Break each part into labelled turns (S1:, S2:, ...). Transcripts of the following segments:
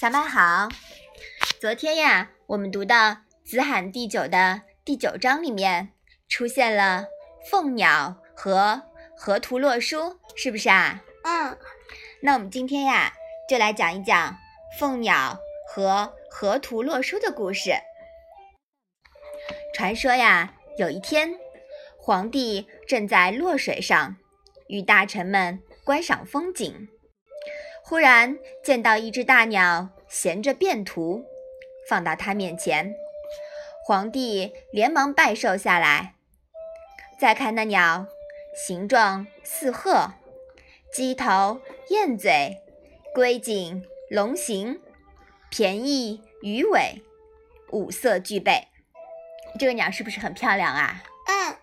S1: 小麦好，昨天呀，我们读到《子罕第九》的第九章里面出现了凤鸟和河图洛书，是不是啊？
S2: 嗯。
S1: 那我们今天呀，就来讲一讲凤鸟和河图洛书的故事。传说呀，有一天，皇帝正在洛水上与大臣们观赏风景。忽然见到一只大鸟衔着便图，放到他面前，皇帝连忙拜寿下来。再看那鸟，形状似鹤，鸡头燕嘴，龟颈龙形，便翼鱼尾，五色俱备。这个鸟是不是很漂亮啊？
S2: 嗯。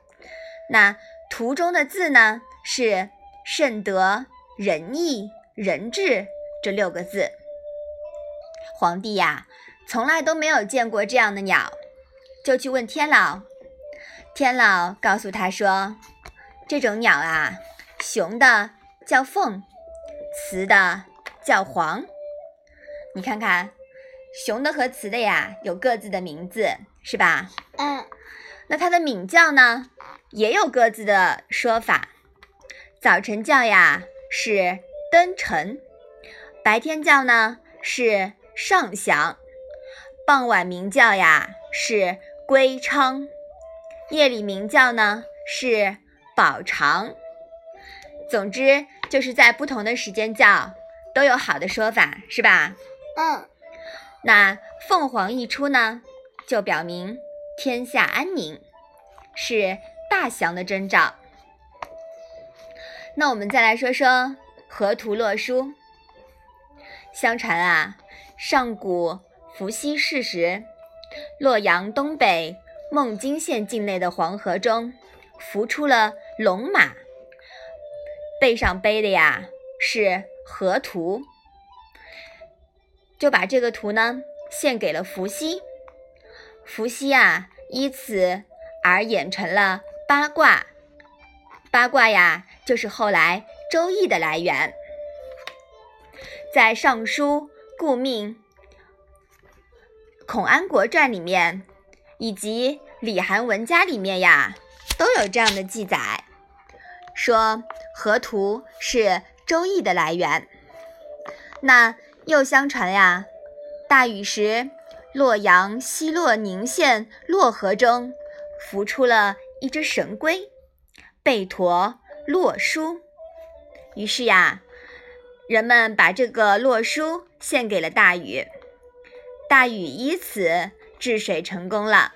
S1: 那图中的字呢？是甚得人意。人质这六个字，皇帝呀，从来都没有见过这样的鸟，就去问天老。天老告诉他说，这种鸟啊，雄的叫凤，雌的叫凰。你看看，雄的和雌的呀，有各自的名字，是吧？
S2: 嗯。
S1: 那它的鸣叫呢，也有各自的说法。早晨叫呀，是。登晨，白天叫呢是上祥，傍晚鸣叫呀是归昌，夜里鸣叫呢是保长。总之就是在不同的时间叫都有好的说法，是吧？
S2: 嗯。
S1: 那凤凰一出呢，就表明天下安宁，是大祥的征兆。那我们再来说说。河图洛书。相传啊，上古伏羲氏时，洛阳东北孟津县境内的黄河中，浮出了龙马，背上背的呀是河图，就把这个图呢献给了伏羲。伏羲啊，依此而演成了八卦。八卦呀，就是后来。《周易》的来源，在《尚书顾命孔安国传》里面，以及《李韩文家》里面呀，都有这样的记载，说河图是《周易》的来源。那又相传呀，大禹时，洛阳西洛宁县洛河中浮出了一只神龟，背驮洛书。于是呀，人们把这个洛书献给了大禹，大禹以此治水成功了，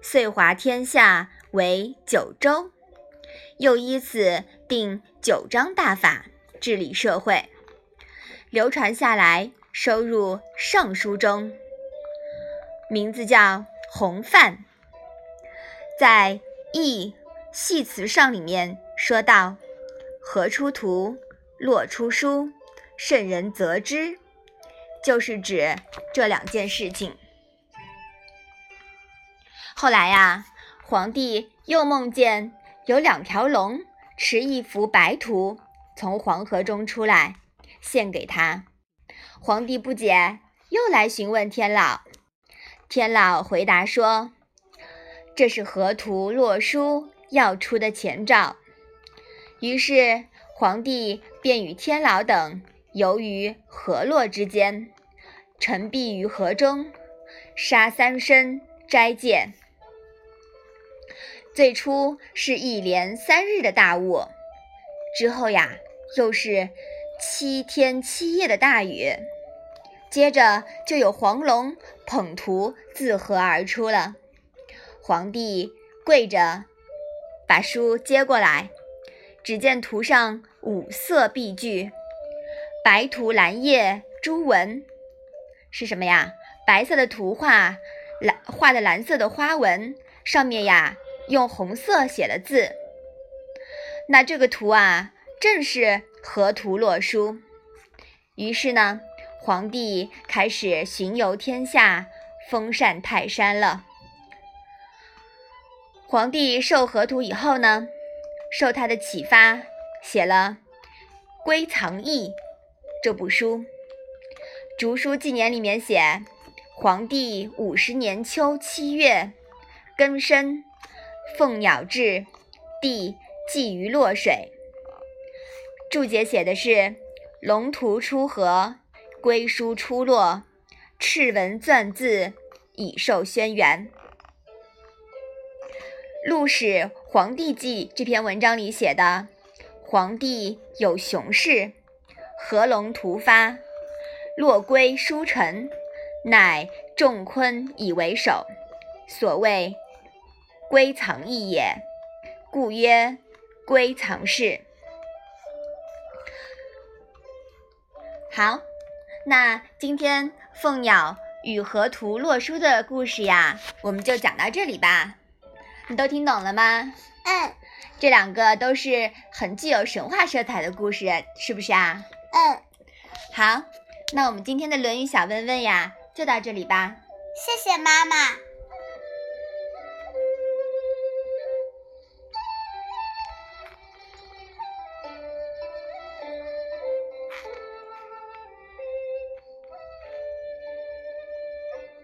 S1: 遂划天下为九州，又依此定九章大法治理社会，流传下来，收入《尚书》中，名字叫《洪范》。在《易系辞上》里面说到。河出图，洛出书，圣人则之，就是指这两件事情。后来呀，皇帝又梦见有两条龙持一幅白图从黄河中出来，献给他。皇帝不解，又来询问天老。天老回答说：“这是河图洛书要出的前兆。”于是，皇帝便与天老等游于河洛之间，沉璧于河中，杀三生，斋戒。最初是一连三日的大雾，之后呀，又是七天七夜的大雨，接着就有黄龙捧图自河而出了。皇帝跪着，把书接过来。只见图上五色碧句，白图蓝叶朱文，是什么呀？白色的图画，蓝画的蓝色的花纹，上面呀用红色写了字。那这个图啊，正是河图洛书。于是呢，皇帝开始巡游天下，封禅泰山了。皇帝受河图以后呢？受他的启发，写了《归藏异》这部书。竹书纪年里面写，黄帝五十年秋七月，庚申，凤鸟至，帝祭于洛水。注解写的是：龙图出河，龟书出洛，赤文篆字，以授轩辕。《陆史黄帝纪》这篇文章里写的，黄帝有雄事，合龙图发，洛龟书臣，乃仲昆以为首，所谓龟藏义也，故曰龟藏氏。好，那今天凤鸟与河图洛书的故事呀，我们就讲到这里吧。你都听懂了吗？
S2: 嗯
S1: 这两个都是很具有神话色彩的故事，是不是啊？
S2: 嗯，
S1: 好，那我们今天的《论语》小问问呀，就到这里吧。
S2: 谢谢妈妈。